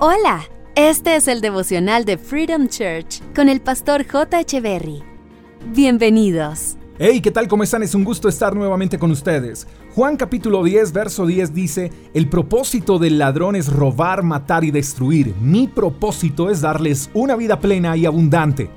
Hola, este es el devocional de Freedom Church con el pastor J. Echeverry. Bienvenidos. Hey, ¿qué tal? ¿Cómo están? Es un gusto estar nuevamente con ustedes. Juan capítulo 10, verso 10 dice, El propósito del ladrón es robar, matar y destruir. Mi propósito es darles una vida plena y abundante.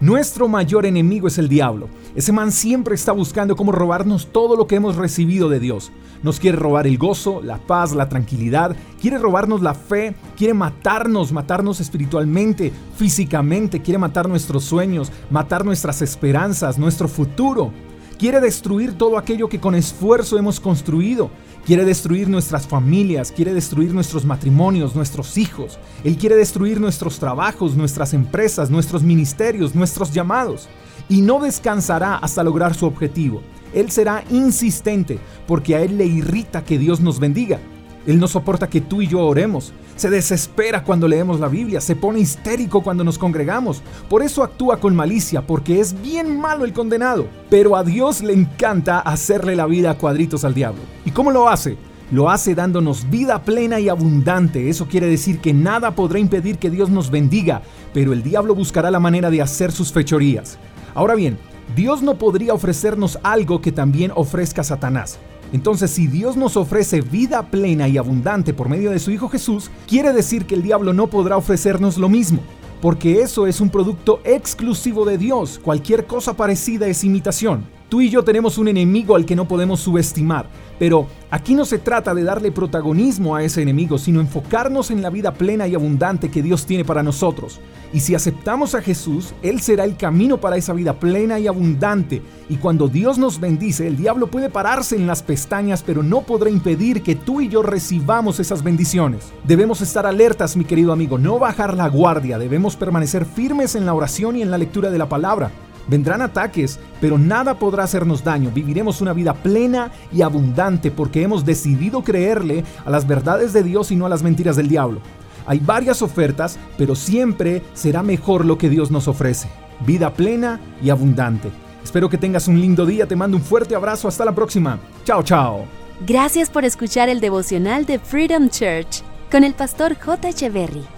Nuestro mayor enemigo es el diablo. Ese man siempre está buscando cómo robarnos todo lo que hemos recibido de Dios. Nos quiere robar el gozo, la paz, la tranquilidad, quiere robarnos la fe, quiere matarnos, matarnos espiritualmente, físicamente, quiere matar nuestros sueños, matar nuestras esperanzas, nuestro futuro. Quiere destruir todo aquello que con esfuerzo hemos construido. Quiere destruir nuestras familias, quiere destruir nuestros matrimonios, nuestros hijos. Él quiere destruir nuestros trabajos, nuestras empresas, nuestros ministerios, nuestros llamados. Y no descansará hasta lograr su objetivo. Él será insistente porque a Él le irrita que Dios nos bendiga. Él no soporta que tú y yo oremos. Se desespera cuando leemos la Biblia, se pone histérico cuando nos congregamos. Por eso actúa con malicia, porque es bien malo el condenado. Pero a Dios le encanta hacerle la vida a cuadritos al diablo. ¿Y cómo lo hace? Lo hace dándonos vida plena y abundante. Eso quiere decir que nada podrá impedir que Dios nos bendiga, pero el diablo buscará la manera de hacer sus fechorías. Ahora bien, Dios no podría ofrecernos algo que también ofrezca Satanás. Entonces, si Dios nos ofrece vida plena y abundante por medio de su Hijo Jesús, quiere decir que el diablo no podrá ofrecernos lo mismo, porque eso es un producto exclusivo de Dios. Cualquier cosa parecida es imitación. Tú y yo tenemos un enemigo al que no podemos subestimar, pero aquí no se trata de darle protagonismo a ese enemigo, sino enfocarnos en la vida plena y abundante que Dios tiene para nosotros. Y si aceptamos a Jesús, Él será el camino para esa vida plena y abundante. Y cuando Dios nos bendice, el diablo puede pararse en las pestañas, pero no podrá impedir que tú y yo recibamos esas bendiciones. Debemos estar alertas, mi querido amigo, no bajar la guardia, debemos permanecer firmes en la oración y en la lectura de la palabra. Vendrán ataques, pero nada podrá hacernos daño. Viviremos una vida plena y abundante porque hemos decidido creerle a las verdades de Dios y no a las mentiras del diablo. Hay varias ofertas, pero siempre será mejor lo que Dios nos ofrece. Vida plena y abundante. Espero que tengas un lindo día, te mando un fuerte abrazo, hasta la próxima. Chao, chao. Gracias por escuchar el devocional de Freedom Church con el pastor J. Echeverry.